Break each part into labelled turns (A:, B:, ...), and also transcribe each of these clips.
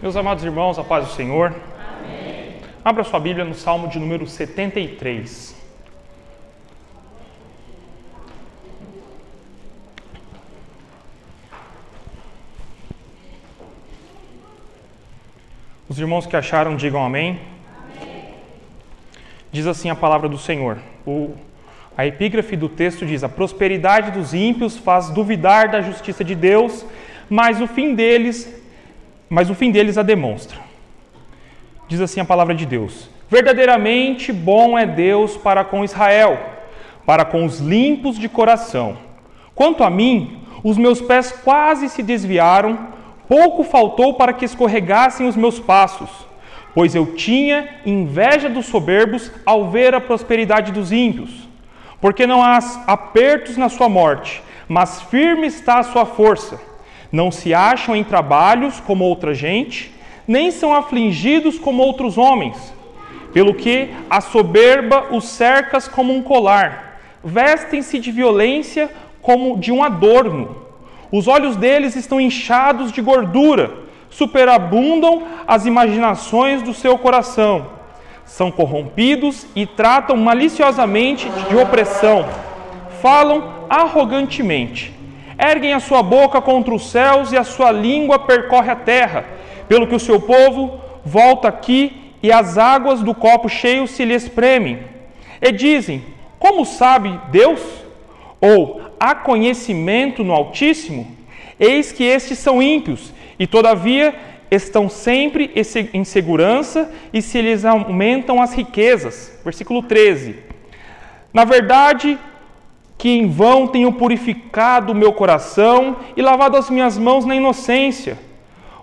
A: Meus amados irmãos, a paz do Senhor. Amém. Abra sua Bíblia no Salmo de número 73. Os irmãos que acharam, digam amém. amém. Diz assim a palavra do Senhor. O, a epígrafe do texto diz: A prosperidade dos ímpios faz duvidar da justiça de Deus, mas o fim deles mas o fim deles a demonstra. Diz assim a palavra de Deus: Verdadeiramente bom é Deus para com Israel, para com os limpos de coração. Quanto a mim, os meus pés quase se desviaram, pouco faltou para que escorregassem os meus passos, pois eu tinha inveja dos soberbos ao ver a prosperidade dos ímpios. Porque não há apertos na sua morte, mas firme está a sua força. Não se acham em trabalhos como outra gente, nem são afligidos como outros homens. Pelo que a soberba os cercas como um colar, vestem-se de violência como de um adorno. Os olhos deles estão inchados de gordura, superabundam as imaginações do seu coração. São corrompidos e tratam maliciosamente de opressão. Falam arrogantemente erguem a sua boca contra os céus e a sua língua percorre a terra, pelo que o seu povo volta aqui e as águas do copo cheio se lhe espremem. E dizem: Como sabe Deus? Ou há conhecimento no Altíssimo? Eis que estes são ímpios, e todavia estão sempre em segurança e se lhes aumentam as riquezas. Versículo 13. Na verdade, que em vão tenho purificado o meu coração e lavado as minhas mãos na inocência,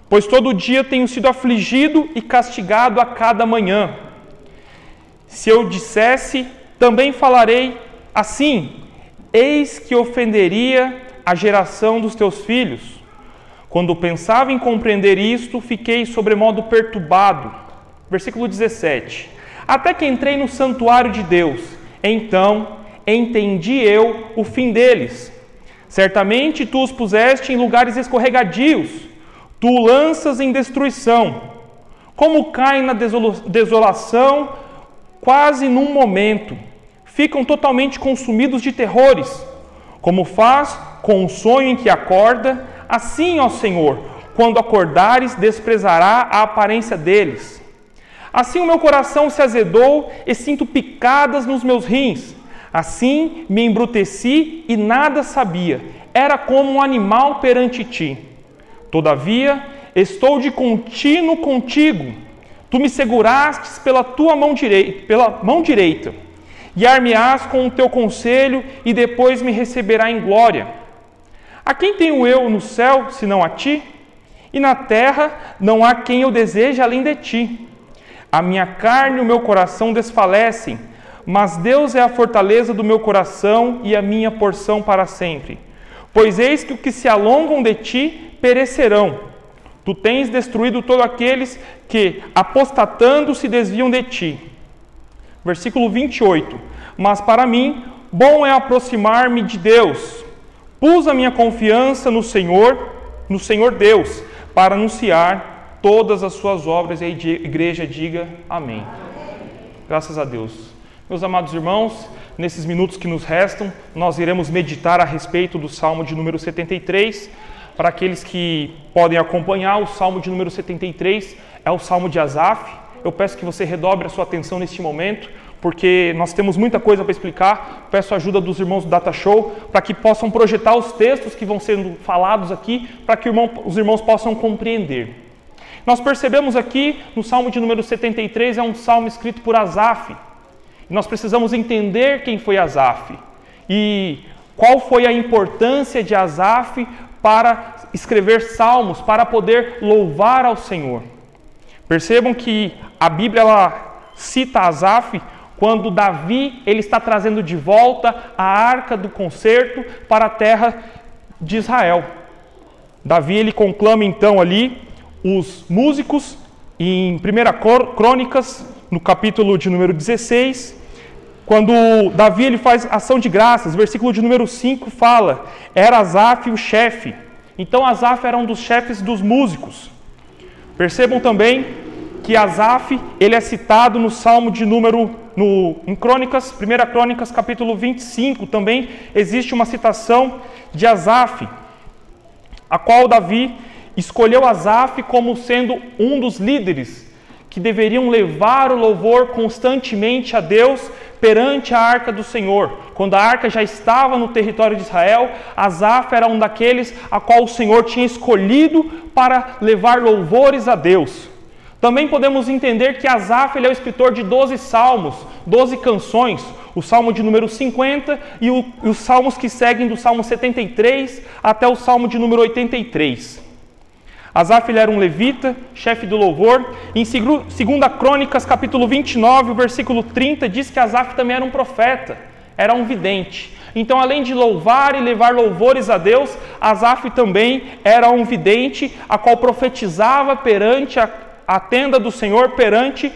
A: pois todo dia tenho sido afligido e castigado a cada manhã. Se eu dissesse, também falarei assim: Eis que ofenderia a geração dos teus filhos. Quando pensava em compreender isto, fiquei sobremodo perturbado. Versículo 17. Até que entrei no santuário de Deus, então entendi eu o fim deles. Certamente tu os puseste em lugares escorregadios, tu lanças em destruição. Como caem na desolação, quase num momento, ficam totalmente consumidos de terrores. Como faz com o sonho em que acorda, assim, ó Senhor, quando acordares, desprezará a aparência deles. Assim o meu coração se azedou e sinto picadas nos meus rins. Assim me embruteci e nada sabia, era como um animal perante ti. Todavia, estou de contínuo contigo. Tu me segurastes pela tua mão direita, pela mão direita. Com o teu conselho e depois me receberá em glória. A quem tenho eu no céu, senão a ti? E na terra não há quem eu deseje além de ti. A minha carne e o meu coração desfalecem, mas Deus é a fortaleza do meu coração e a minha porção para sempre. Pois eis que os que se alongam de ti perecerão. Tu tens destruído todos aqueles que, apostatando, se desviam de ti. Versículo 28. Mas para mim, bom é aproximar-me de Deus. Pus a minha confiança no Senhor, no Senhor Deus, para anunciar todas as suas obras e a igreja diga amém. Graças a Deus. Meus amados irmãos, nesses minutos que nos restam, nós iremos meditar a respeito do Salmo de número 73. Para aqueles que podem acompanhar, o Salmo de número 73 é o Salmo de Asaf. Eu peço que você redobre a sua atenção neste momento, porque nós temos muita coisa para explicar. Peço a ajuda dos irmãos do Data Show para que possam projetar os textos que vão sendo falados aqui, para que os irmãos possam compreender. Nós percebemos aqui no Salmo de número 73 é um salmo escrito por Asaf. Nós precisamos entender quem foi Asaf e qual foi a importância de Asaf para escrever salmos, para poder louvar ao Senhor. Percebam que a Bíblia ela cita Asaf quando Davi ele está trazendo de volta a arca do concerto para a terra de Israel. Davi ele conclama então ali os músicos em 1 Crônicas no capítulo de número 16, quando Davi ele faz ação de graças, versículo de número 5 fala: Era Asaf o chefe. Então Asaf era um dos chefes dos músicos. Percebam também que Asaf, ele é citado no Salmo de número no, em Crônicas, 1 Crônicas, capítulo 25, também existe uma citação de Asaf, a qual Davi escolheu Asaf como sendo um dos líderes que deveriam levar o louvor constantemente a Deus perante a arca do Senhor. Quando a arca já estava no território de Israel, Asaf era um daqueles a qual o Senhor tinha escolhido para levar louvores a Deus. Também podemos entender que Asaf é o escritor de 12 salmos, 12 canções, o salmo de número 50 e, o, e os salmos que seguem do salmo 73 até o salmo de número 83. Asaf ele era um levita, chefe do louvor. Em 2 Crônicas, capítulo 29, o versículo 30, diz que Asaf também era um profeta, era um vidente. Então, além de louvar e levar louvores a Deus, Asaf também era um vidente, a qual profetizava perante a, a tenda do Senhor, perante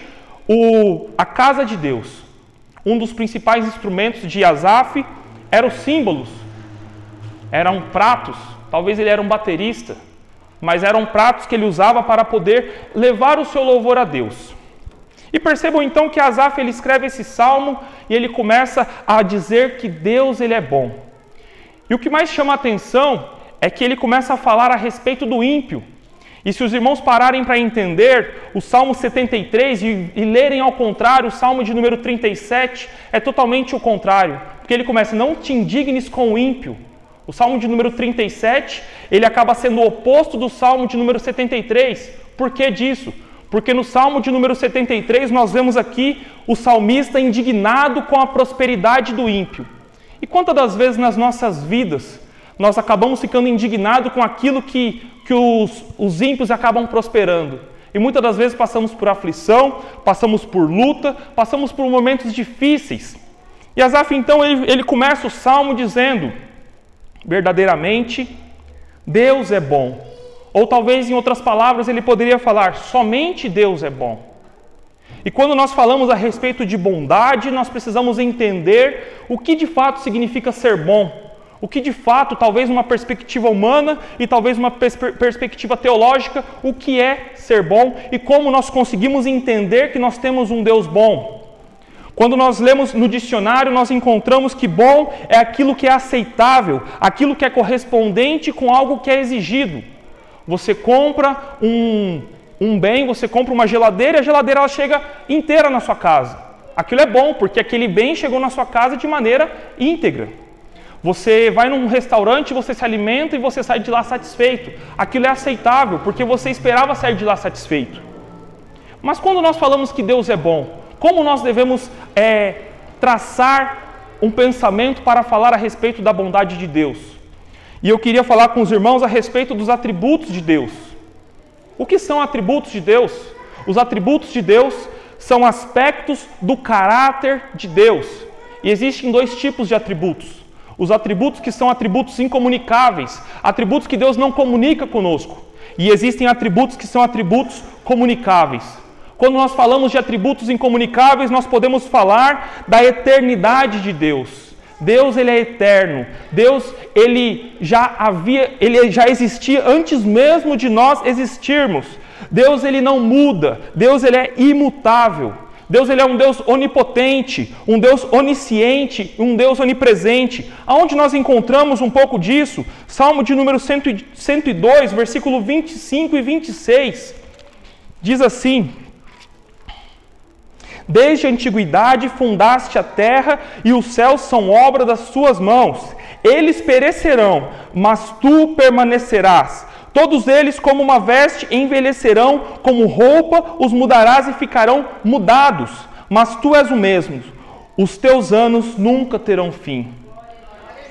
A: o, a casa de Deus. Um dos principais instrumentos de Asaf eram os símbolos, eram pratos, talvez ele era um baterista mas eram pratos que ele usava para poder levar o seu louvor a Deus. E percebam então que Asaf ele escreve esse salmo e ele começa a dizer que Deus ele é bom. E o que mais chama a atenção é que ele começa a falar a respeito do ímpio. E se os irmãos pararem para entender o Salmo 73 e, e lerem ao contrário o Salmo de número 37, é totalmente o contrário. Porque ele começa: Não te indignes com o ímpio, o Salmo de número 37, ele acaba sendo o oposto do Salmo de número 73. Por que disso? Porque no Salmo de número 73 nós vemos aqui o salmista indignado com a prosperidade do ímpio. E quantas das vezes nas nossas vidas nós acabamos ficando indignados com aquilo que, que os, os ímpios acabam prosperando? E muitas das vezes passamos por aflição, passamos por luta, passamos por momentos difíceis. E Asaf então ele, ele começa o salmo dizendo: verdadeiramente Deus é bom. Ou talvez em outras palavras ele poderia falar: somente Deus é bom. E quando nós falamos a respeito de bondade, nós precisamos entender o que de fato significa ser bom. O que de fato, talvez uma perspectiva humana e talvez uma pers perspectiva teológica, o que é ser bom e como nós conseguimos entender que nós temos um Deus bom. Quando nós lemos no dicionário, nós encontramos que bom é aquilo que é aceitável, aquilo que é correspondente com algo que é exigido. Você compra um, um bem, você compra uma geladeira e a geladeira ela chega inteira na sua casa. Aquilo é bom, porque aquele bem chegou na sua casa de maneira íntegra. Você vai num restaurante, você se alimenta e você sai de lá satisfeito. Aquilo é aceitável, porque você esperava sair de lá satisfeito. Mas quando nós falamos que Deus é bom, como nós devemos é, traçar um pensamento para falar a respeito da bondade de Deus? E eu queria falar com os irmãos a respeito dos atributos de Deus. O que são atributos de Deus? Os atributos de Deus são aspectos do caráter de Deus. E existem dois tipos de atributos. Os atributos que são atributos incomunicáveis, atributos que Deus não comunica conosco. E existem atributos que são atributos comunicáveis. Quando nós falamos de atributos incomunicáveis, nós podemos falar da eternidade de Deus. Deus ele é eterno. Deus ele já havia, ele já existia antes mesmo de nós existirmos. Deus ele não muda. Deus ele é imutável. Deus ele é um Deus onipotente, um Deus onisciente, um Deus onipresente. Aonde nós encontramos um pouco disso? Salmo de número 102, versículo 25 e 26. Diz assim: Desde a antiguidade fundaste a terra e os céus são obra das suas mãos. Eles perecerão, mas tu permanecerás. Todos eles, como uma veste, envelhecerão, como roupa, os mudarás e ficarão mudados. Mas tu és o mesmo. Os teus anos nunca terão fim.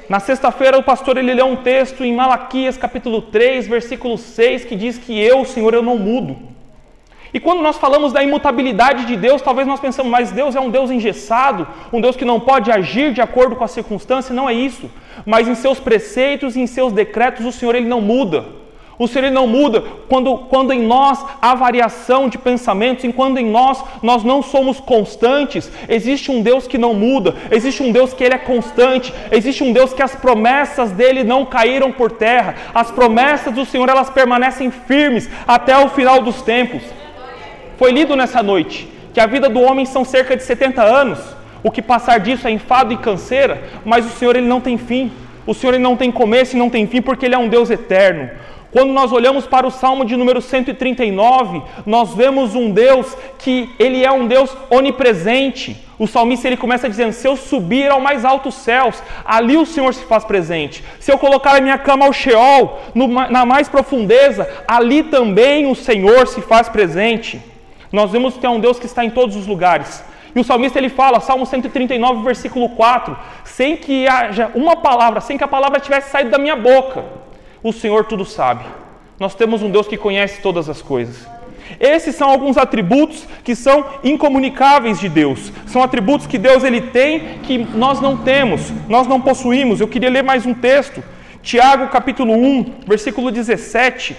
A: Na sexta-feira, o pastor ele leu um texto em Malaquias, capítulo 3, versículo 6, que diz que eu, Senhor, eu não mudo. E quando nós falamos da imutabilidade de Deus, talvez nós pensamos, mas Deus é um Deus engessado, um Deus que não pode agir de acordo com a circunstância, não é isso. Mas em seus preceitos e em seus decretos o Senhor ele não muda. O Senhor ele não muda quando, quando em nós há variação de pensamentos, enquanto em nós nós não somos constantes. Existe um Deus que não muda, existe um Deus que ele é constante, existe um Deus que as promessas dele não caíram por terra. As promessas do Senhor elas permanecem firmes até o final dos tempos. Foi lido nessa noite que a vida do homem são cerca de 70 anos. O que passar disso é enfado e canseira, mas o Senhor ele não tem fim. O Senhor ele não tem começo e não tem fim porque ele é um Deus eterno. Quando nós olhamos para o Salmo de número 139, nós vemos um Deus que ele é um Deus onipresente. O salmista ele começa dizendo: Se eu subir ao mais altos céus, ali o Senhor se faz presente. Se eu colocar a minha cama ao Sheol, no, na mais profundeza, ali também o Senhor se faz presente. Nós vemos que é um Deus que está em todos os lugares. E o salmista ele fala, Salmo 139, versículo 4: Sem que haja uma palavra, sem que a palavra tivesse saído da minha boca o Senhor tudo sabe. Nós temos um Deus que conhece todas as coisas. Esses são alguns atributos que são incomunicáveis de Deus. São atributos que Deus ele tem que nós não temos, nós não possuímos. Eu queria ler mais um texto. Tiago capítulo 1, versículo 17.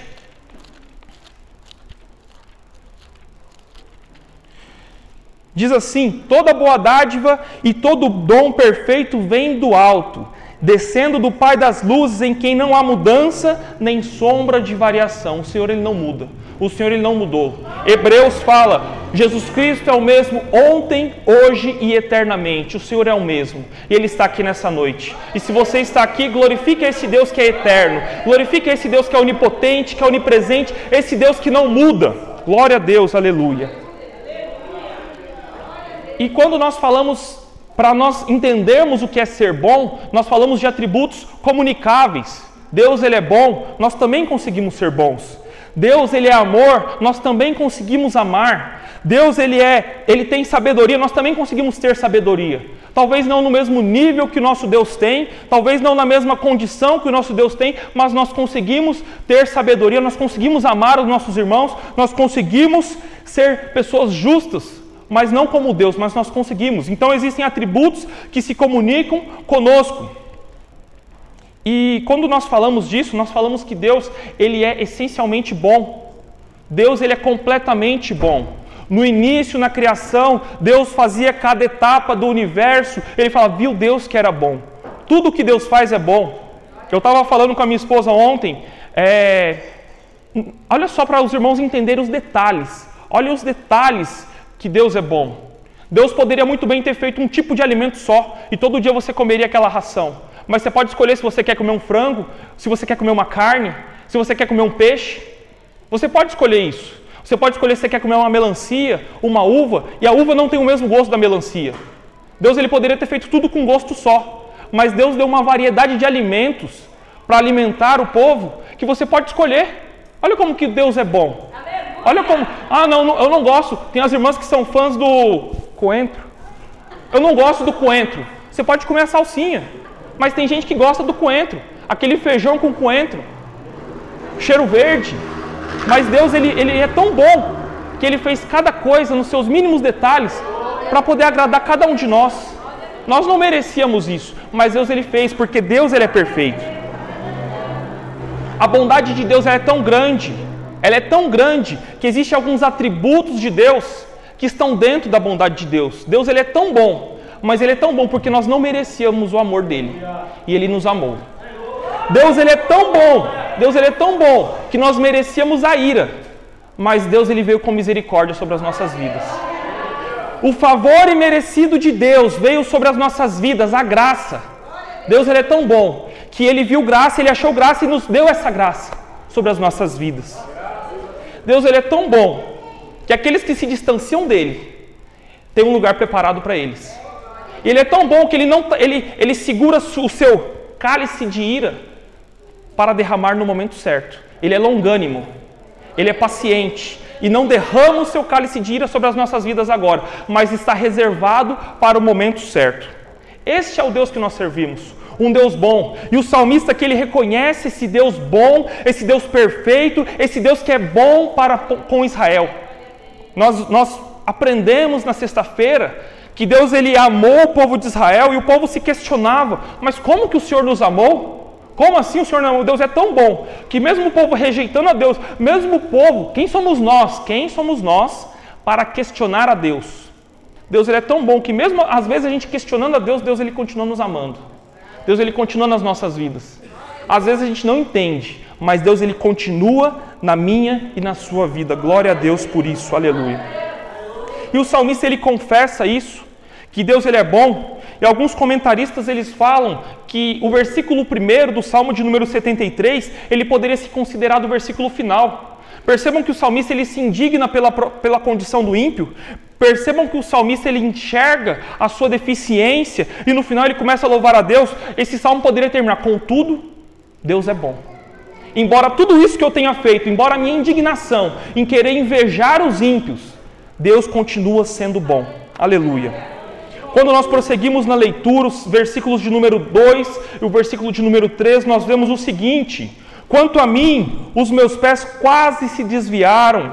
A: Diz assim: Toda boa dádiva e todo dom perfeito vem do alto descendo do Pai das luzes, em quem não há mudança nem sombra de variação. O Senhor ele não muda. O Senhor ele não mudou. Hebreus fala: Jesus Cristo é o mesmo ontem, hoje e eternamente. O Senhor é o mesmo. E ele está aqui nessa noite. E se você está aqui, glorifique esse Deus que é eterno. Glorifique esse Deus que é onipotente, que é onipresente, esse Deus que não muda. Glória a Deus, aleluia. E quando nós falamos para nós entendermos o que é ser bom, nós falamos de atributos comunicáveis. Deus ele é bom, nós também conseguimos ser bons. Deus ele é amor, nós também conseguimos amar. Deus ele é, ele tem sabedoria, nós também conseguimos ter sabedoria. Talvez não no mesmo nível que o nosso Deus tem, talvez não na mesma condição que o nosso Deus tem, mas nós conseguimos ter sabedoria, nós conseguimos amar os nossos irmãos, nós conseguimos ser pessoas justas, mas não como Deus, mas nós conseguimos. Então existem atributos que se comunicam conosco. E quando nós falamos disso, nós falamos que Deus, ele é essencialmente bom. Deus, ele é completamente bom. No início, na criação, Deus fazia cada etapa do universo, ele fala, viu Deus que era bom. Tudo que Deus faz é bom. Eu estava falando com a minha esposa ontem, é... olha só para os irmãos entenderem os detalhes. Olha os detalhes que Deus é bom. Deus poderia muito bem ter feito um tipo de alimento só e todo dia você comeria aquela ração. Mas você pode escolher se você quer comer um frango, se você quer comer uma carne, se você quer comer um peixe. Você pode escolher isso. Você pode escolher se você quer comer uma melancia, uma uva, e a uva não tem o mesmo gosto da melancia. Deus ele poderia ter feito tudo com gosto só, mas Deus deu uma variedade de alimentos para alimentar o povo que você pode escolher. Olha como que Deus é bom. Olha como. Ah, não, eu não gosto. Tem as irmãs que são fãs do coentro. Eu não gosto do coentro. Você pode comer a salsinha. Mas tem gente que gosta do coentro. Aquele feijão com coentro. Cheiro verde. Mas Deus, ele, ele é tão bom que ele fez cada coisa nos seus mínimos detalhes para poder agradar cada um de nós. Nós não merecíamos isso, mas Deus ele fez porque Deus ele é perfeito. A bondade de Deus é tão grande ela é tão grande que existem alguns atributos de Deus que estão dentro da bondade de Deus. Deus ele é tão bom, mas ele é tão bom porque nós não merecíamos o amor dele e ele nos amou. Deus ele é tão bom, Deus ele é tão bom que nós merecíamos a ira, mas Deus ele veio com misericórdia sobre as nossas vidas. O favor imerecido de Deus veio sobre as nossas vidas, a graça. Deus ele é tão bom que ele viu graça, ele achou graça e nos deu essa graça sobre as nossas vidas. Deus ele é tão bom que aqueles que se distanciam dele têm um lugar preparado para eles. E ele é tão bom que ele não ele, ele segura o seu cálice de ira para derramar no momento certo. Ele é longânimo. Ele é paciente e não derrama o seu cálice de ira sobre as nossas vidas agora, mas está reservado para o momento certo. Este é o Deus que nós servimos um Deus bom. E o salmista que ele reconhece esse Deus bom, esse Deus perfeito, esse Deus que é bom para com Israel. Nós, nós aprendemos na sexta-feira que Deus ele amou o povo de Israel e o povo se questionava: mas como que o Senhor nos amou? Como assim o Senhor não? Deus é tão bom que mesmo o povo rejeitando a Deus, mesmo o povo, quem somos nós? Quem somos nós para questionar a Deus? Deus ele é tão bom que mesmo às vezes a gente questionando a Deus, Deus ele continua nos amando. Deus ele continua nas nossas vidas. Às vezes a gente não entende, mas Deus ele continua na minha e na sua vida. Glória a Deus por isso. Aleluia. E o salmista ele confessa isso, que Deus ele é bom, e alguns comentaristas eles falam que o versículo 1 do Salmo de número 73, ele poderia ser considerado o versículo final. Percebam que o salmista ele se indigna pela, pela condição do ímpio. Percebam que o salmista ele enxerga a sua deficiência e no final ele começa a louvar a Deus. Esse salmo poderia terminar: Contudo, Deus é bom. Embora tudo isso que eu tenha feito, embora a minha indignação em querer invejar os ímpios, Deus continua sendo bom. Aleluia. Quando nós prosseguimos na leitura, os versículos de número 2 e o versículo de número 3, nós vemos o seguinte: Quanto a mim, os meus pés quase se desviaram,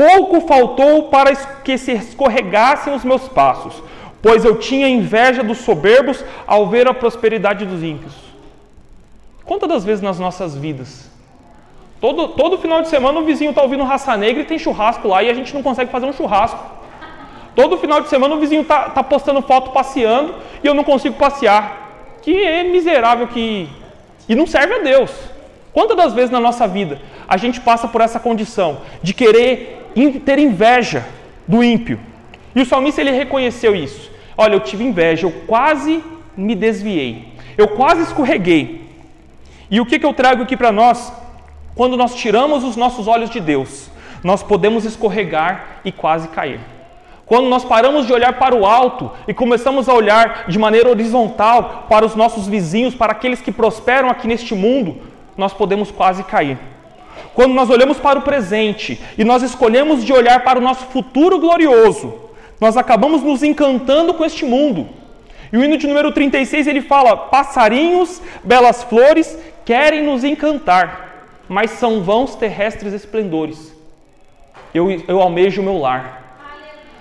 A: pouco faltou para que se escorregassem os meus passos, pois eu tinha inveja dos soberbos ao ver a prosperidade dos ímpios. Quantas das vezes nas nossas vidas, todo, todo final de semana o vizinho está ouvindo raça negra e tem churrasco lá e a gente não consegue fazer um churrasco. Todo final de semana o vizinho está tá postando foto passeando e eu não consigo passear. Que é miserável que. E não serve a Deus. Quantas das vezes na nossa vida a gente passa por essa condição de querer ter inveja do ímpio? E o salmista ele reconheceu isso. Olha, eu tive inveja, eu quase me desviei, eu quase escorreguei. E o que, que eu trago aqui para nós? Quando nós tiramos os nossos olhos de Deus, nós podemos escorregar e quase cair. Quando nós paramos de olhar para o alto e começamos a olhar de maneira horizontal para os nossos vizinhos, para aqueles que prosperam aqui neste mundo, nós podemos quase cair. Quando nós olhamos para o presente e nós escolhemos de olhar para o nosso futuro glorioso, nós acabamos nos encantando com este mundo. E o hino de número 36 ele fala: Passarinhos, belas flores querem nos encantar, mas são vãos terrestres esplendores. Eu, eu almejo o meu lar.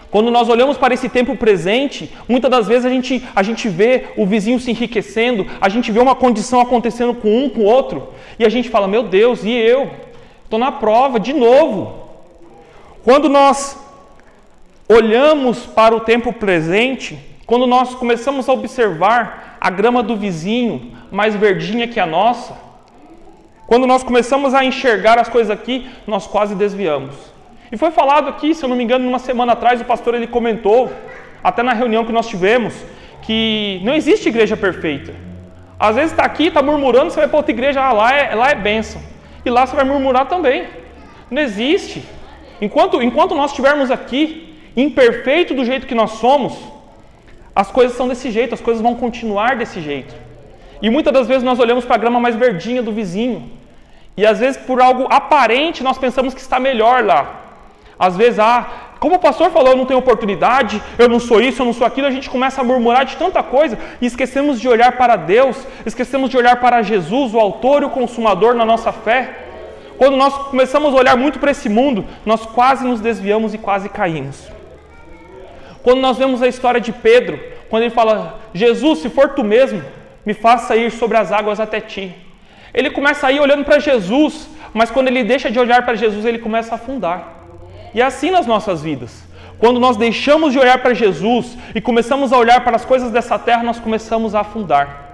A: Quando nós olhamos para esse tempo presente, muitas das vezes a gente, a gente vê o vizinho se enriquecendo, a gente vê uma condição acontecendo com um, com o outro, e a gente fala: Meu Deus, e eu? Estou na prova de novo. Quando nós olhamos para o tempo presente, quando nós começamos a observar a grama do vizinho mais verdinha que a nossa, quando nós começamos a enxergar as coisas aqui, nós quase desviamos. E foi falado aqui, se eu não me engano, uma semana atrás, o pastor ele comentou, até na reunião que nós tivemos, que não existe igreja perfeita. Às vezes está aqui, está murmurando, você vai para outra igreja, ah, lá é, lá é bênção. E lá você vai murmurar também. Não existe. Enquanto, enquanto nós estivermos aqui, imperfeito do jeito que nós somos, as coisas são desse jeito, as coisas vão continuar desse jeito. E muitas das vezes nós olhamos para a grama mais verdinha do vizinho. E às vezes por algo aparente nós pensamos que está melhor lá. Às vezes, ah, como o pastor falou, eu não tenho oportunidade, eu não sou isso, eu não sou aquilo, a gente começa a murmurar de tanta coisa e esquecemos de olhar para Deus, esquecemos de olhar para Jesus, o autor e o consumador na nossa fé. Quando nós começamos a olhar muito para esse mundo, nós quase nos desviamos e quase caímos. Quando nós vemos a história de Pedro, quando ele fala: Jesus, se for tu mesmo, me faça ir sobre as águas até ti. Ele começa a ir olhando para Jesus, mas quando ele deixa de olhar para Jesus, ele começa a afundar. E é assim nas nossas vidas. Quando nós deixamos de olhar para Jesus e começamos a olhar para as coisas dessa terra, nós começamos a afundar.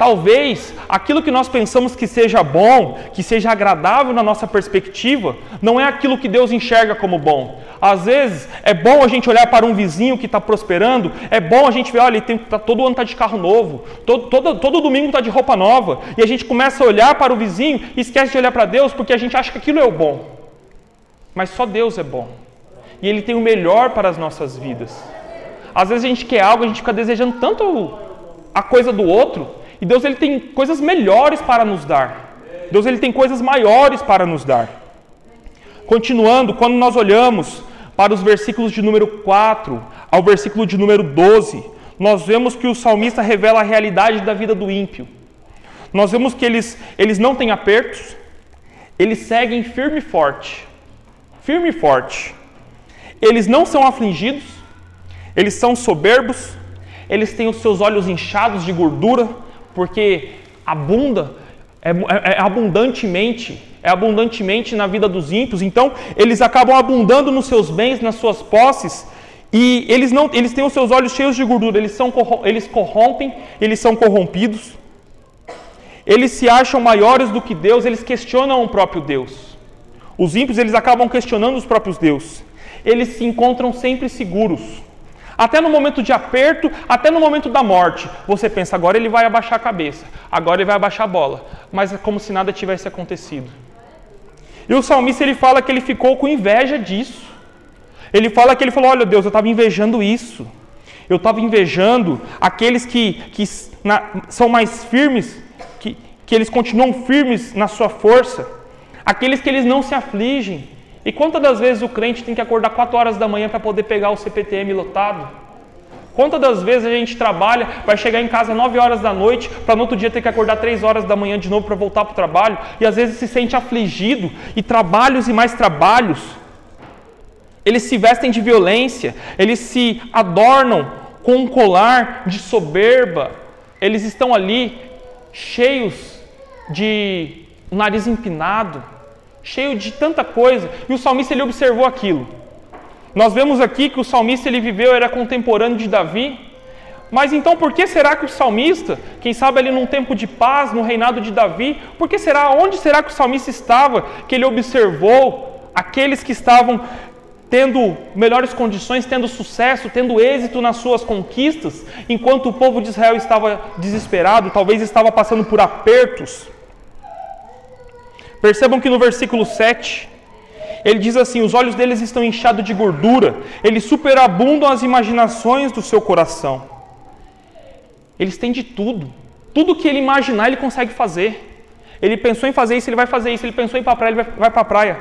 A: Talvez aquilo que nós pensamos que seja bom, que seja agradável na nossa perspectiva, não é aquilo que Deus enxerga como bom. Às vezes é bom a gente olhar para um vizinho que está prosperando, é bom a gente ver, olha, ele tem, tá, todo ano está de carro novo, todo, todo, todo domingo está de roupa nova, e a gente começa a olhar para o vizinho e esquece de olhar para Deus porque a gente acha que aquilo é o bom. Mas só Deus é bom. E Ele tem o melhor para as nossas vidas. Às vezes a gente quer algo, a gente fica desejando tanto a coisa do outro, e Deus ele tem coisas melhores para nos dar. Deus ele tem coisas maiores para nos dar. Continuando, quando nós olhamos para os versículos de número 4 ao versículo de número 12, nós vemos que o salmista revela a realidade da vida do ímpio. Nós vemos que eles, eles não têm apertos, eles seguem firme e forte firme e forte. Eles não são afligidos, eles são soberbos, eles têm os seus olhos inchados de gordura, porque abunda, é, é, é, abundantemente, é abundantemente na vida dos ímpios. Então, eles acabam abundando nos seus bens, nas suas posses, e eles não, eles têm os seus olhos cheios de gordura, eles são eles corrompem, eles são corrompidos. Eles se acham maiores do que Deus, eles questionam o próprio Deus. Os ímpios, eles acabam questionando os próprios deuses. Eles se encontram sempre seguros. Até no momento de aperto, até no momento da morte, você pensa, agora ele vai abaixar a cabeça, agora ele vai abaixar a bola, mas é como se nada tivesse acontecido. E o salmista ele fala que ele ficou com inveja disso. Ele fala que ele falou: Olha, Deus, eu estava invejando isso. Eu estava invejando aqueles que, que na, são mais firmes, que, que eles continuam firmes na sua força, aqueles que eles não se afligem, e quantas das vezes o crente tem que acordar 4 horas da manhã para poder pegar o CPTM lotado? Quantas das vezes a gente trabalha, vai chegar em casa 9 horas da noite, para no outro dia ter que acordar 3 horas da manhã de novo para voltar para o trabalho, e às vezes se sente afligido, e trabalhos e mais trabalhos. Eles se vestem de violência, eles se adornam com um colar de soberba, eles estão ali cheios de nariz empinado cheio de tanta coisa, e o salmista ele observou aquilo. Nós vemos aqui que o salmista ele viveu, era contemporâneo de Davi, mas então por que será que o salmista, quem sabe ali num tempo de paz, no reinado de Davi, por que será, onde será que o salmista estava, que ele observou aqueles que estavam tendo melhores condições, tendo sucesso, tendo êxito nas suas conquistas, enquanto o povo de Israel estava desesperado, talvez estava passando por apertos. Percebam que no versículo 7, ele diz assim: Os olhos deles estão inchados de gordura, eles superabundam as imaginações do seu coração. Eles têm de tudo. Tudo que ele imaginar, ele consegue fazer. Ele pensou em fazer isso, ele vai fazer isso. Ele pensou em ir para a praia, ele vai, vai para a praia.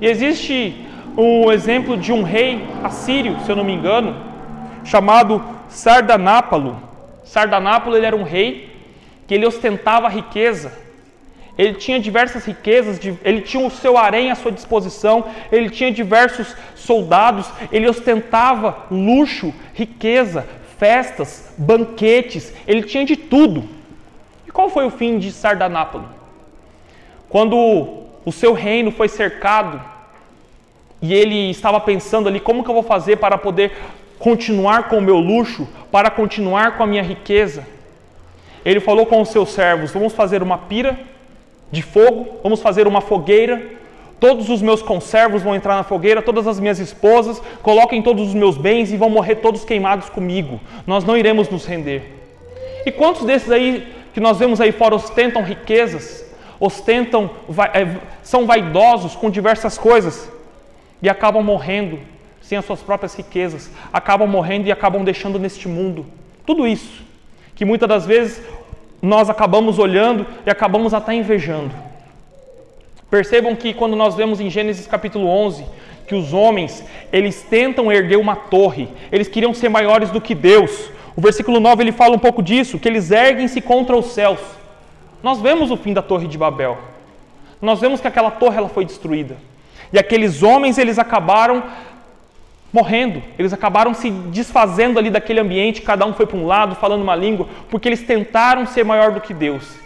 A: E existe um exemplo de um rei assírio, se eu não me engano, chamado Sardanápalo. Sardanápalo ele era um rei que ele ostentava riqueza ele tinha diversas riquezas, ele tinha o seu harém à sua disposição, ele tinha diversos soldados, ele ostentava luxo, riqueza, festas, banquetes, ele tinha de tudo. E qual foi o fim de Sardanápolo? Quando o seu reino foi cercado e ele estava pensando ali como que eu vou fazer para poder continuar com o meu luxo, para continuar com a minha riqueza. Ele falou com os seus servos: vamos fazer uma pira de fogo, vamos fazer uma fogueira. Todos os meus conservos vão entrar na fogueira, todas as minhas esposas, coloquem todos os meus bens e vão morrer todos queimados comigo. Nós não iremos nos render. E quantos desses aí que nós vemos aí fora ostentam riquezas, ostentam, é, são vaidosos com diversas coisas e acabam morrendo sem as suas próprias riquezas, acabam morrendo e acabam deixando neste mundo tudo isso que muitas das vezes nós acabamos olhando e acabamos até invejando. Percebam que quando nós vemos em Gênesis capítulo 11 que os homens, eles tentam erguer uma torre, eles queriam ser maiores do que Deus. O versículo 9 ele fala um pouco disso, que eles erguem-se contra os céus. Nós vemos o fim da torre de Babel. Nós vemos que aquela torre ela foi destruída. E aqueles homens eles acabaram morrendo. Eles acabaram se desfazendo ali daquele ambiente, cada um foi para um lado, falando uma língua, porque eles tentaram ser maior do que Deus.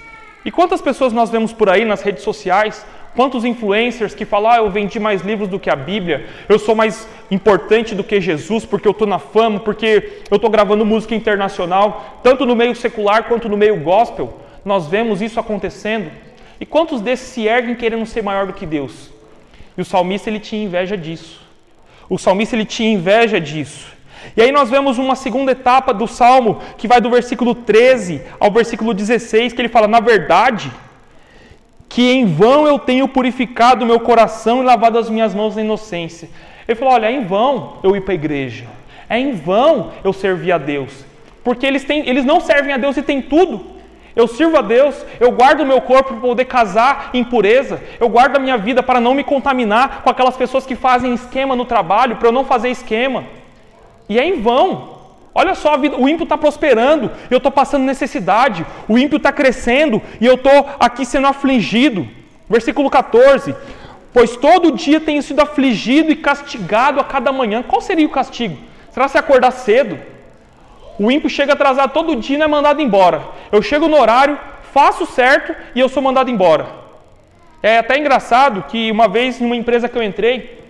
A: E quantas pessoas nós vemos por aí nas redes sociais, quantos influencers que falam, ah, eu vendi mais livros do que a Bíblia, eu sou mais importante do que Jesus porque eu estou na fama, porque eu estou gravando música internacional, tanto no meio secular quanto no meio gospel, nós vemos isso acontecendo. E quantos desses se erguem querendo ser maior do que Deus? E o salmista ele tinha inveja disso. O salmista ele tinha inveja disso. E aí nós vemos uma segunda etapa do salmo, que vai do versículo 13 ao versículo 16, que ele fala: Na verdade, que em vão eu tenho purificado o meu coração e lavado as minhas mãos na inocência. Ele falou: Olha, é em vão eu ir para a igreja, é em vão eu servir a Deus, porque eles, têm, eles não servem a Deus e têm tudo. Eu sirvo a Deus, eu guardo o meu corpo para poder casar em pureza, eu guardo a minha vida para não me contaminar com aquelas pessoas que fazem esquema no trabalho, para eu não fazer esquema. E é em vão. Olha só, vida, o ímpio está prosperando, eu estou passando necessidade, o ímpio está crescendo e eu estou aqui sendo afligido. Versículo 14: Pois todo dia tenho sido afligido e castigado a cada manhã. Qual seria o castigo? Será se acordar cedo? O ímpio chega atrasado todo dia e não é mandado embora. Eu chego no horário, faço certo e eu sou mandado embora. É até engraçado que uma vez numa empresa que eu entrei,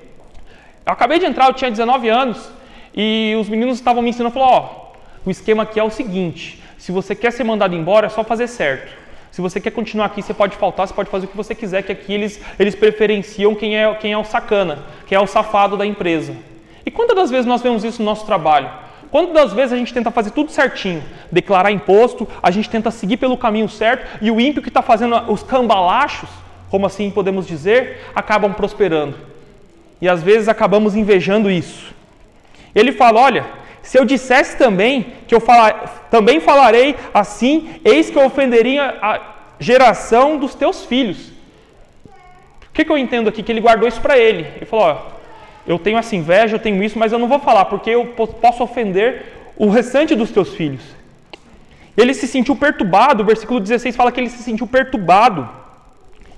A: eu acabei de entrar, eu tinha 19 anos, e os meninos estavam me ensinando, falou, ó, o esquema aqui é o seguinte, se você quer ser mandado embora, é só fazer certo. Se você quer continuar aqui, você pode faltar, você pode fazer o que você quiser, que aqui eles, eles preferenciam quem é, quem é o sacana, quem é o safado da empresa. E quantas das vezes nós vemos isso no nosso trabalho? Quantas vezes a gente tenta fazer tudo certinho, declarar imposto, a gente tenta seguir pelo caminho certo e o ímpio que está fazendo os cambalachos, como assim podemos dizer, acabam prosperando. E às vezes acabamos invejando isso. Ele fala: olha, se eu dissesse também que eu falar, também falarei assim, eis que eu ofenderia a geração dos teus filhos. O que, que eu entendo aqui? Que ele guardou isso para ele. Ele falou: ó, eu tenho essa inveja, eu tenho isso, mas eu não vou falar, porque eu posso ofender o restante dos teus filhos. Ele se sentiu perturbado, o versículo 16 fala que ele se sentiu perturbado,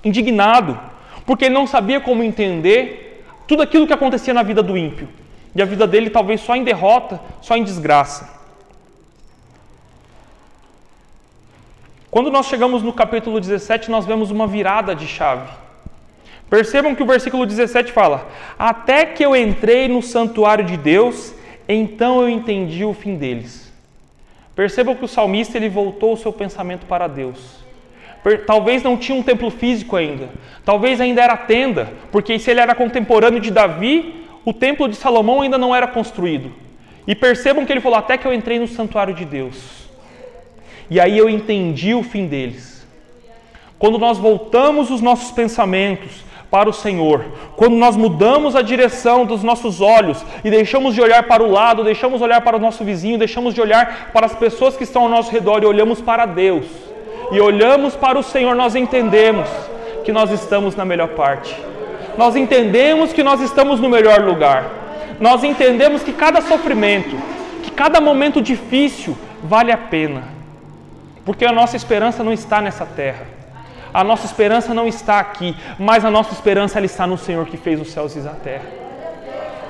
A: indignado, porque ele não sabia como entender tudo aquilo que acontecia na vida do ímpio e a vida dele talvez só em derrota, só em desgraça. Quando nós chegamos no capítulo 17, nós vemos uma virada de chave. Percebam que o versículo 17 fala: Até que eu entrei no santuário de Deus, então eu entendi o fim deles. Percebam que o salmista ele voltou o seu pensamento para Deus. Talvez não tinha um templo físico ainda, talvez ainda era tenda, porque se ele era contemporâneo de Davi, o templo de Salomão ainda não era construído. E percebam que ele falou: até que eu entrei no santuário de Deus. E aí eu entendi o fim deles. Quando nós voltamos os nossos pensamentos para o Senhor, quando nós mudamos a direção dos nossos olhos e deixamos de olhar para o lado, deixamos de olhar para o nosso vizinho, deixamos de olhar para as pessoas que estão ao nosso redor e olhamos para Deus, e olhamos para o Senhor, nós entendemos que nós estamos na melhor parte nós entendemos que nós estamos no melhor lugar. Nós entendemos que cada sofrimento, que cada momento difícil vale a pena. Porque a nossa esperança não está nessa terra. A nossa esperança não está aqui, mas a nossa esperança ela está no Senhor que fez os céus e a terra.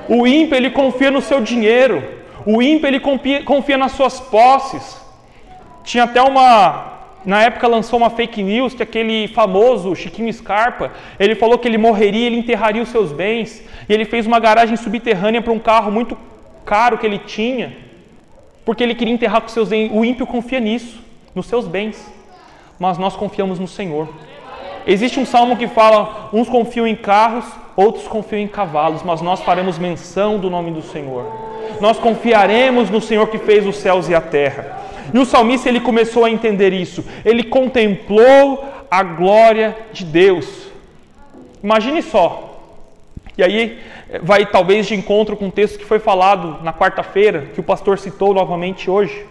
A: O ímpio ele confia no seu dinheiro. O ímpio ele confia, confia nas suas posses. Tinha até uma na época lançou uma fake news que aquele famoso Chiquinho Scarpa, ele falou que ele morreria, ele enterraria os seus bens, e ele fez uma garagem subterrânea para um carro muito caro que ele tinha, porque ele queria enterrar com seus bens. O ímpio confia nisso, nos seus bens, mas nós confiamos no Senhor. Existe um salmo que fala: uns confiam em carros, outros confiam em cavalos, mas nós faremos menção do nome do Senhor. Nós confiaremos no Senhor que fez os céus e a terra. E o salmista ele começou a entender isso. Ele contemplou a glória de Deus. Imagine só. E aí vai talvez de encontro com o texto que foi falado na quarta-feira, que o pastor citou novamente hoje.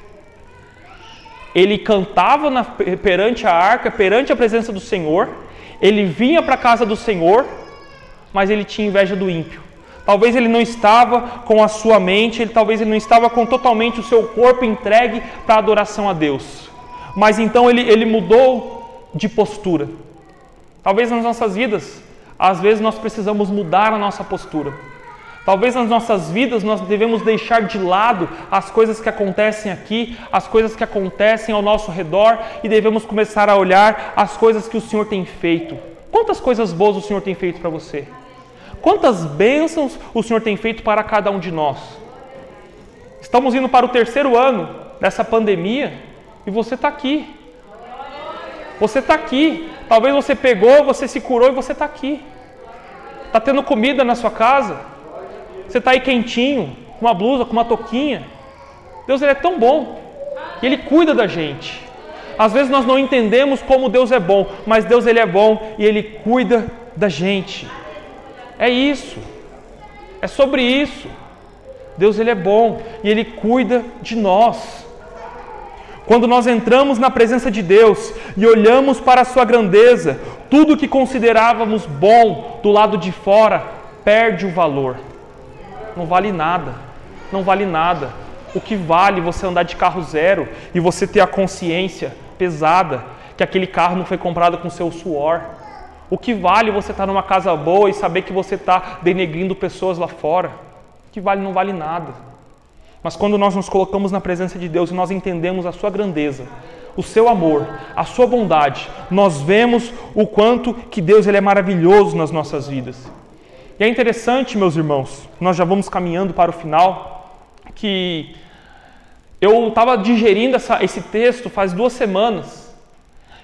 A: Ele cantava na, perante a arca, perante a presença do Senhor, ele vinha para a casa do Senhor, mas ele tinha inveja do ímpio. Talvez ele não estava com a sua mente, ele, talvez ele não estava com totalmente o seu corpo entregue para a adoração a Deus. Mas então ele, ele mudou de postura. Talvez nas nossas vidas, às vezes nós precisamos mudar a nossa postura. Talvez nas nossas vidas nós devemos deixar de lado as coisas que acontecem aqui, as coisas que acontecem ao nosso redor e devemos começar a olhar as coisas que o Senhor tem feito. Quantas coisas boas o Senhor tem feito para você? Quantas bênçãos o Senhor tem feito para cada um de nós? Estamos indo para o terceiro ano dessa pandemia e você está aqui. Você está aqui. Talvez você pegou, você se curou e você está aqui. Está tendo comida na sua casa. Você está aí quentinho, com uma blusa, com uma toquinha. Deus ele é tão bom. E Ele cuida da gente. Às vezes nós não entendemos como Deus é bom, mas Deus ele é bom e Ele cuida da gente. É isso. É sobre isso. Deus ele é bom e ele cuida de nós. Quando nós entramos na presença de Deus e olhamos para a sua grandeza, tudo que considerávamos bom do lado de fora perde o valor. Não vale nada. Não vale nada. O que vale você andar de carro zero e você ter a consciência pesada que aquele carro não foi comprado com seu suor o que vale você estar numa casa boa e saber que você está denegrindo pessoas lá fora? O que vale não vale nada. Mas quando nós nos colocamos na presença de Deus e nós entendemos a sua grandeza, o seu amor, a sua bondade, nós vemos o quanto que Deus ele é maravilhoso nas nossas vidas. E é interessante, meus irmãos, nós já vamos caminhando para o final, que eu estava digerindo essa, esse texto faz duas semanas.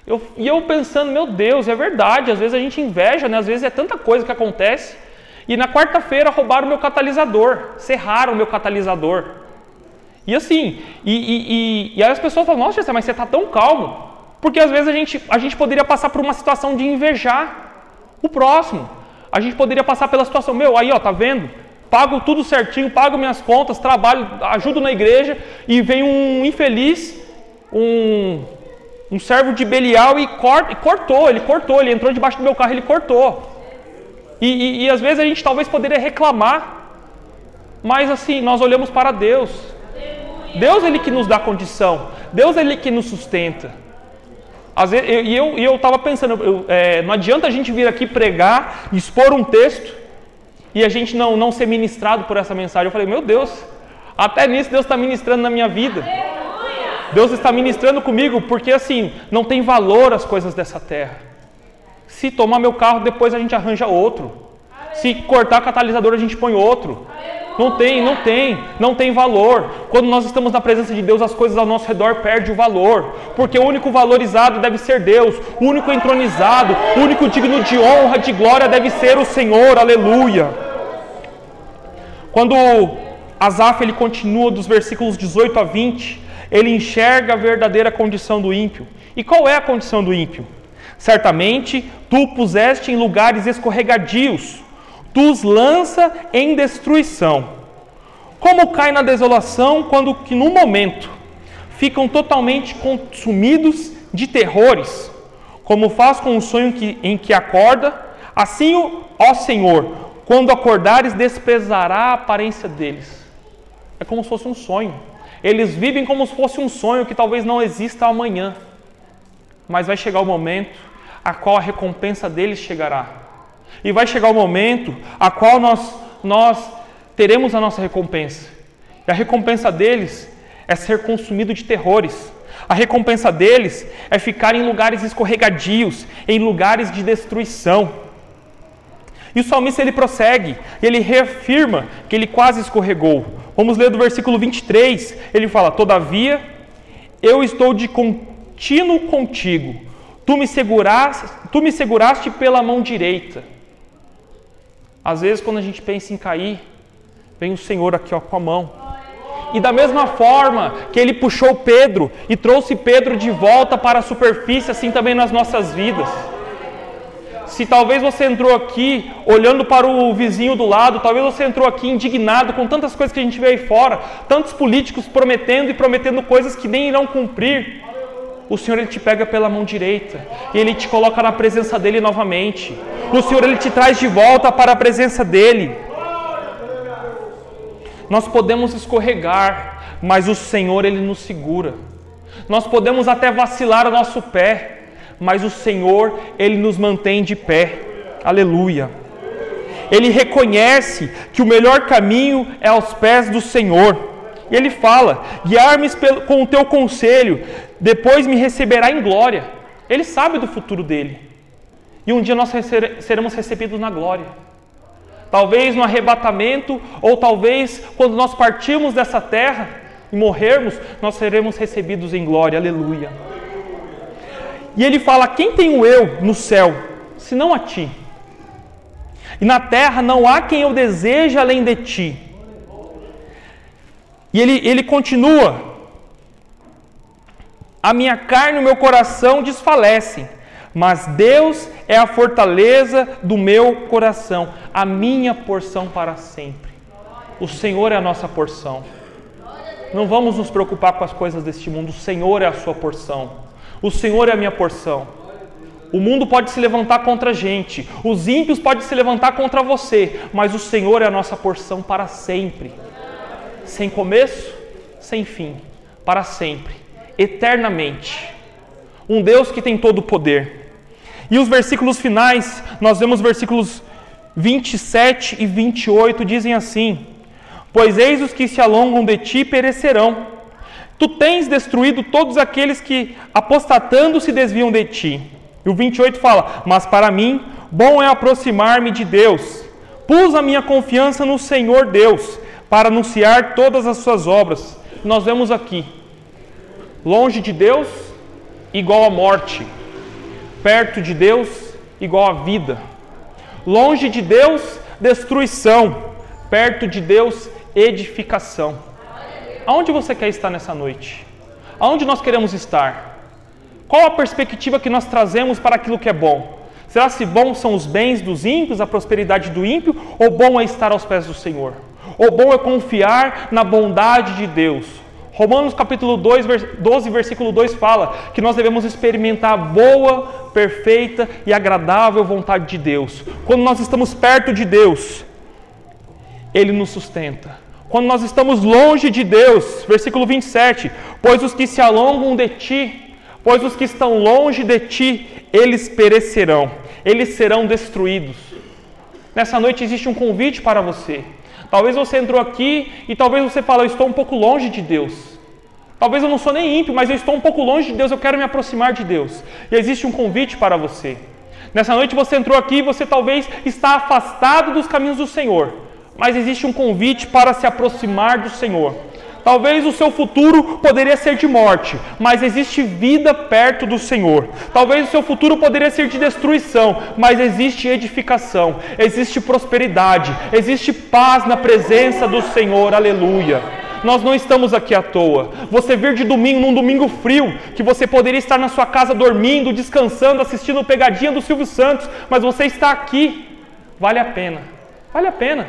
A: Eu, e eu pensando, meu Deus, é verdade, às vezes a gente inveja, né? às vezes é tanta coisa que acontece. E na quarta-feira roubaram meu catalisador, serraram meu catalisador. E assim, e, e, e, e aí as pessoas falam, nossa, mas você está tão calmo. Porque às vezes a gente, a gente poderia passar por uma situação de invejar o próximo. A gente poderia passar pela situação, meu, aí ó, tá vendo? Pago tudo certinho, pago minhas contas, trabalho, ajudo na igreja e vem um infeliz, um, um servo de Belial e, cort, e cortou, ele cortou, ele entrou debaixo do meu carro, ele cortou. E, e, e às vezes a gente talvez poderia reclamar, mas assim, nós olhamos para Deus. Deus ele que nos dá condição, Deus ele que nos sustenta. Às vezes, e eu e eu estava pensando, eu, é, não adianta a gente vir aqui pregar, expor um texto e a gente não não ser ministrado por essa mensagem. Eu falei, meu Deus, até nisso Deus está ministrando na minha vida. Deus está ministrando comigo porque assim não tem valor as coisas dessa terra. Se tomar meu carro, depois a gente arranja outro. Se cortar catalisador, a gente põe outro. Não tem, não tem, não tem valor. Quando nós estamos na presença de Deus, as coisas ao nosso redor perdem o valor, porque o único valorizado deve ser Deus, o único entronizado, o único digno de honra, de glória deve ser o Senhor. Aleluia. Quando Asaf ele continua dos versículos 18 a 20, ele enxerga a verdadeira condição do ímpio. E qual é a condição do ímpio? Certamente tu puseste em lugares escorregadios tu os lança em destruição. Como cai na desolação quando que no momento ficam totalmente consumidos de terrores, como faz com o sonho que, em que acorda, assim, ó Senhor, quando acordares, desprezará a aparência deles. É como se fosse um sonho. Eles vivem como se fosse um sonho que talvez não exista amanhã. Mas vai chegar o momento a qual a recompensa deles chegará. E vai chegar o momento a qual nós, nós teremos a nossa recompensa. E a recompensa deles é ser consumido de terrores. A recompensa deles é ficar em lugares escorregadios, em lugares de destruição. E o salmista ele prossegue, ele reafirma que ele quase escorregou. Vamos ler do versículo 23. Ele fala: Todavia, eu estou de contínuo contigo. Tu me seguraste, tu me seguraste pela mão direita. Às vezes, quando a gente pensa em cair, vem o Senhor aqui ó, com a mão. E da mesma forma que ele puxou Pedro e trouxe Pedro de volta para a superfície, assim também nas nossas vidas. Se talvez você entrou aqui olhando para o vizinho do lado, talvez você entrou aqui indignado com tantas coisas que a gente vê aí fora, tantos políticos prometendo e prometendo coisas que nem irão cumprir o Senhor ele te pega pela mão direita e ele te coloca na presença dele novamente. O Senhor ele te traz de volta para a presença dele. Nós podemos escorregar, mas o Senhor ele nos segura. Nós podemos até vacilar o nosso pé, mas o Senhor ele nos mantém de pé. Aleluia. Ele reconhece que o melhor caminho é aos pés do Senhor. E ele fala: guiar-me com o teu conselho, depois me receberá em glória. Ele sabe do futuro dele. E um dia nós seremos recebidos na glória. Talvez no arrebatamento, ou talvez quando nós partirmos dessa terra e morrermos, nós seremos recebidos em glória. Aleluia. E ele fala: Quem tem o eu no céu, senão a ti? E na terra não há quem eu deseje além de ti. E ele, ele continua: a minha carne e o meu coração desfalecem, mas Deus é a fortaleza do meu coração, a minha porção para sempre. O Senhor é a nossa porção. Não vamos nos preocupar com as coisas deste mundo, o Senhor é a sua porção. O Senhor é a minha porção. O mundo pode se levantar contra a gente, os ímpios podem se levantar contra você, mas o Senhor é a nossa porção para sempre. Sem começo, sem fim, para sempre eternamente. Um Deus que tem todo o poder. E os versículos finais, nós vemos versículos 27 e 28 dizem assim: Pois eis os que se alongam de ti perecerão, Tu tens destruído todos aqueles que, apostatando, se desviam de ti. E o 28 fala: Mas para mim, bom é aproximar-me de Deus. Pus a minha confiança no Senhor Deus, para anunciar todas as suas obras. Nós vemos aqui: longe de Deus, igual a morte, perto de Deus, igual a vida. Longe de Deus, destruição, perto de Deus, edificação. Aonde você quer estar nessa noite? Aonde nós queremos estar? Qual a perspectiva que nós trazemos para aquilo que é bom? Será se bom são os bens dos ímpios, a prosperidade do ímpio, ou bom é estar aos pés do Senhor? Ou bom é confiar na bondade de Deus? Romanos capítulo 2, 12, versículo 2 fala que nós devemos experimentar a boa, perfeita e agradável vontade de Deus. Quando nós estamos perto de Deus, Ele nos sustenta. Quando nós estamos longe de Deus, versículo 27, pois os que se alongam de ti, pois os que estão longe de ti, eles perecerão, eles serão destruídos. Nessa noite existe um convite para você. Talvez você entrou aqui e talvez você fale, eu estou um pouco longe de Deus. Talvez eu não sou nem ímpio, mas eu estou um pouco longe de Deus, eu quero me aproximar de Deus. E existe um convite para você. Nessa noite você entrou aqui e você talvez está afastado dos caminhos do Senhor, mas existe um convite para se aproximar do Senhor. Talvez o seu futuro poderia ser de morte, mas existe vida perto do Senhor. Talvez o seu futuro poderia ser de destruição, mas existe edificação, existe prosperidade, existe paz na presença do Senhor. Aleluia. Nós não estamos aqui à toa. Você vir de domingo, num domingo frio, que você poderia estar na sua casa dormindo, descansando, assistindo pegadinha do Silvio Santos, mas você está aqui. Vale a pena. Vale a pena.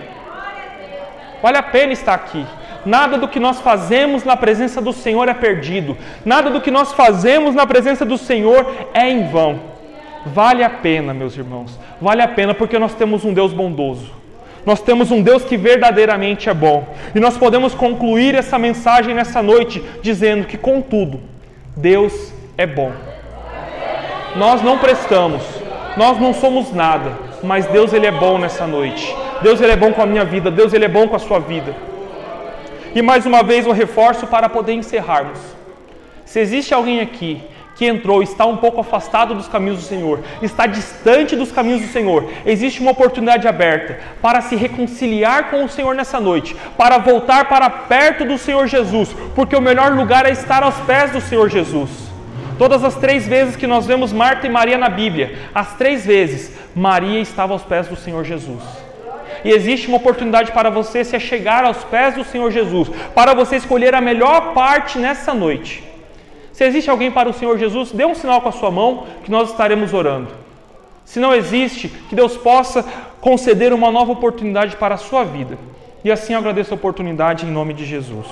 A: Vale a pena estar aqui. Nada do que nós fazemos na presença do Senhor é perdido. Nada do que nós fazemos na presença do Senhor é em vão. Vale a pena, meus irmãos. Vale a pena porque nós temos um Deus bondoso. Nós temos um Deus que verdadeiramente é bom. E nós podemos concluir essa mensagem nessa noite dizendo que, contudo, Deus é bom. Nós não prestamos, nós não somos nada, mas Deus ele é bom nessa noite. Deus ele é bom com a minha vida, Deus ele é bom com a sua vida. E mais uma vez eu reforço para poder encerrarmos. Se existe alguém aqui que entrou, está um pouco afastado dos caminhos do Senhor, está distante dos caminhos do Senhor, existe uma oportunidade aberta para se reconciliar com o Senhor nessa noite, para voltar para perto do Senhor Jesus, porque o melhor lugar é estar aos pés do Senhor Jesus. Todas as três vezes que nós vemos Marta e Maria na Bíblia, as três vezes Maria estava aos pés do Senhor Jesus e existe uma oportunidade para você se chegar aos pés do Senhor Jesus, para você escolher a melhor parte nessa noite. Se existe alguém para o Senhor Jesus, dê um sinal com a sua mão que nós estaremos orando. Se não existe, que Deus possa conceder uma nova oportunidade para a sua vida. E assim eu agradeço a oportunidade em nome de Jesus.